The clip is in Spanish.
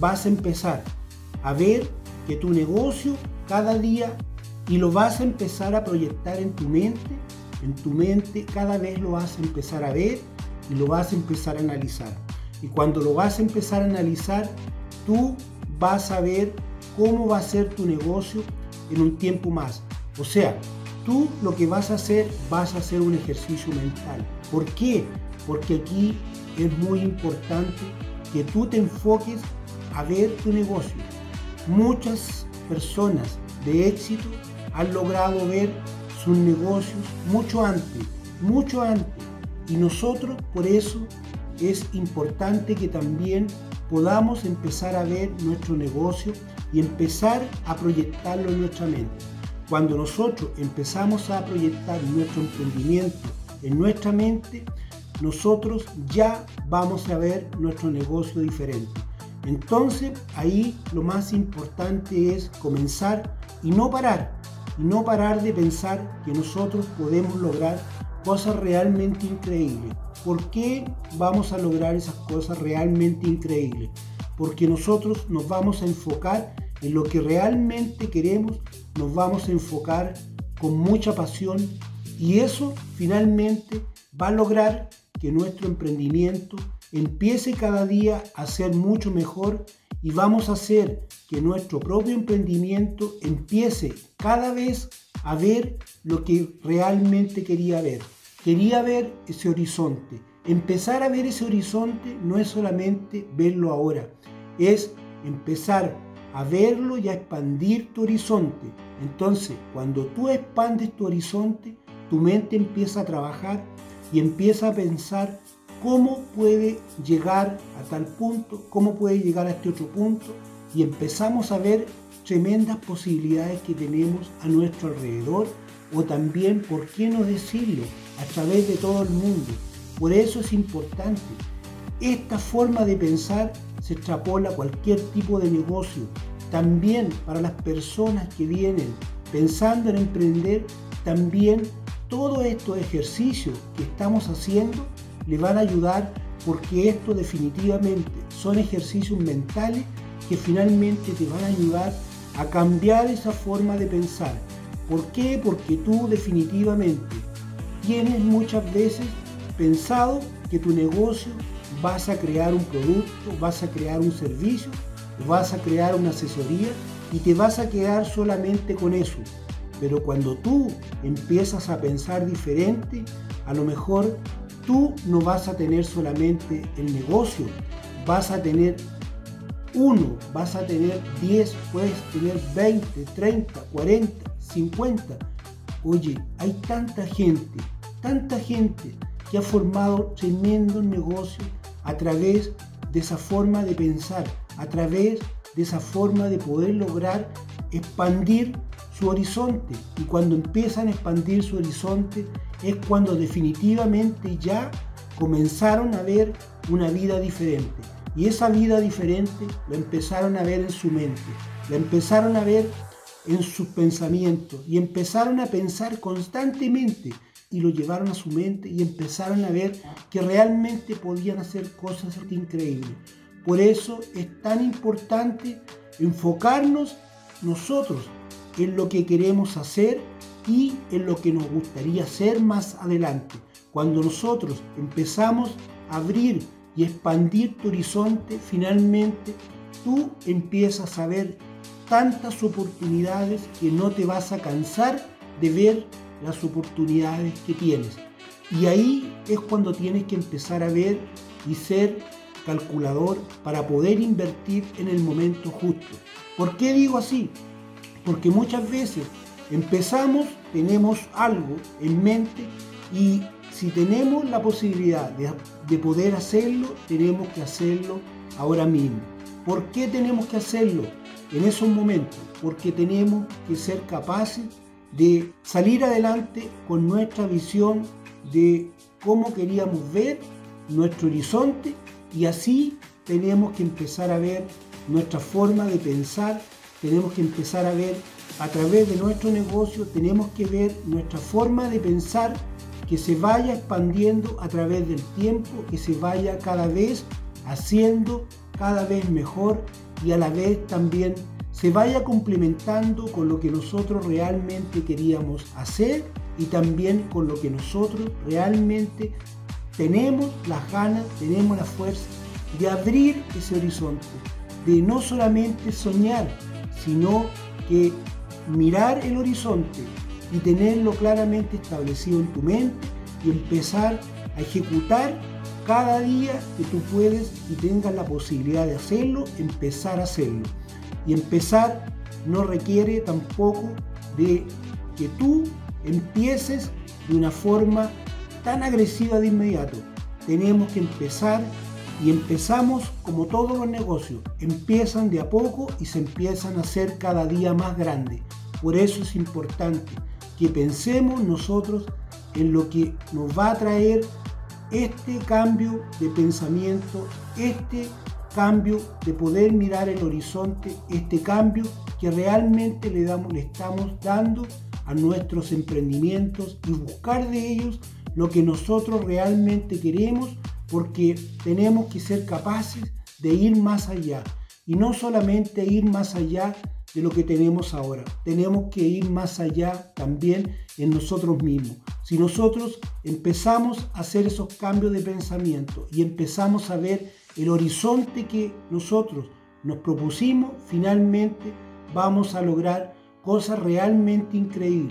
vas a empezar a ver que tu negocio cada día y lo vas a empezar a proyectar en tu mente, en tu mente cada vez lo vas a empezar a ver y lo vas a empezar a analizar. Y cuando lo vas a empezar a analizar, tú vas a ver cómo va a ser tu negocio en un tiempo más. O sea, tú lo que vas a hacer, vas a hacer un ejercicio mental. ¿Por qué? Porque aquí es muy importante que tú te enfoques a ver tu negocio. Muchas personas de éxito han logrado ver sus negocios mucho antes, mucho antes. Y nosotros por eso es importante que también podamos empezar a ver nuestro negocio y empezar a proyectarlo en nuestra mente. Cuando nosotros empezamos a proyectar nuestro emprendimiento en nuestra mente, nosotros ya vamos a ver nuestro negocio diferente. Entonces ahí lo más importante es comenzar y no parar, y no parar de pensar que nosotros podemos lograr cosas realmente increíbles. ¿Por qué vamos a lograr esas cosas realmente increíbles? Porque nosotros nos vamos a enfocar en lo que realmente queremos, nos vamos a enfocar con mucha pasión y eso finalmente va a lograr que nuestro emprendimiento empiece cada día a ser mucho mejor y vamos a hacer que nuestro propio emprendimiento empiece cada vez a ver lo que realmente quería ver. Quería ver ese horizonte. Empezar a ver ese horizonte no es solamente verlo ahora, es empezar a verlo y a expandir tu horizonte. Entonces, cuando tú expandes tu horizonte, tu mente empieza a trabajar y empieza a pensar cómo puede llegar a tal punto, cómo puede llegar a este otro punto y empezamos a ver tremendas posibilidades que tenemos a nuestro alrededor o también, ¿por qué no decirlo?, a través de todo el mundo. Por eso es importante. Esta forma de pensar se extrapola a cualquier tipo de negocio. También para las personas que vienen pensando en emprender, también todos estos ejercicios que estamos haciendo le van a ayudar porque esto definitivamente son ejercicios mentales que finalmente te van a ayudar a cambiar esa forma de pensar. ¿Por qué? Porque tú definitivamente tienes muchas veces pensado que tu negocio vas a crear un producto, vas a crear un servicio, vas a crear una asesoría y te vas a quedar solamente con eso. Pero cuando tú empiezas a pensar diferente, a lo mejor tú no vas a tener solamente el negocio, vas a tener uno, vas a tener 10, puedes tener 20, 30, 40, 50. Oye, hay tanta gente, tanta gente que ha formado tremendos negocios a través de esa forma de pensar, a través de esa forma de poder lograr expandir su horizonte. Y cuando empiezan a expandir su horizonte es cuando definitivamente ya comenzaron a ver una vida diferente. Y esa vida diferente la empezaron a ver en su mente, la empezaron a ver en sus pensamientos y empezaron a pensar constantemente y lo llevaron a su mente y empezaron a ver que realmente podían hacer cosas increíbles. Por eso es tan importante enfocarnos nosotros en lo que queremos hacer y en lo que nos gustaría hacer más adelante. Cuando nosotros empezamos a abrir y expandir tu horizonte, finalmente tú empiezas a ver tantas oportunidades que no te vas a cansar de ver las oportunidades que tienes. Y ahí es cuando tienes que empezar a ver y ser calculador para poder invertir en el momento justo. ¿Por qué digo así? Porque muchas veces empezamos, tenemos algo en mente y si tenemos la posibilidad de, poder hacerlo, tenemos que hacerlo ahora mismo. ¿Por qué tenemos que hacerlo en esos momentos? Porque tenemos que ser capaces de salir adelante con nuestra visión de cómo queríamos ver nuestro horizonte y así tenemos que empezar a ver nuestra forma de pensar tenemos que empezar a ver a través de nuestro negocio, tenemos que ver nuestra forma de pensar que se vaya expandiendo a través del tiempo, que se vaya cada vez haciendo cada vez mejor y a la vez también se vaya complementando con lo que nosotros realmente queríamos hacer y también con lo que nosotros realmente tenemos las ganas, tenemos la fuerza de abrir ese horizonte, de no solamente soñar, sino que mirar el horizonte y tenerlo claramente establecido en tu mente y empezar a ejecutar cada día que tú puedes y tengas la posibilidad de hacerlo, empezar a hacerlo. Y empezar no requiere tampoco de que tú empieces de una forma tan agresiva de inmediato. Tenemos que empezar y empezamos como todos los negocios. Empiezan de a poco y se empiezan a hacer cada día más grandes. Por eso es importante que pensemos nosotros en lo que nos va a traer este cambio de pensamiento, este cambio de poder mirar el horizonte, este cambio que realmente le, damos, estamos dando a nuestros emprendimientos y buscar de ellos lo que nosotros realmente queremos porque tenemos que ser capaces de ir más allá y no solamente ir más allá de lo que tenemos ahora. Tenemos que ir más allá también en nosotros mismos. Si nosotros empezamos a hacer esos cambios de pensamiento y empezamos a ver el horizonte que nosotros nos propusimos, finalmente vamos a lograr cosas realmente increíbles.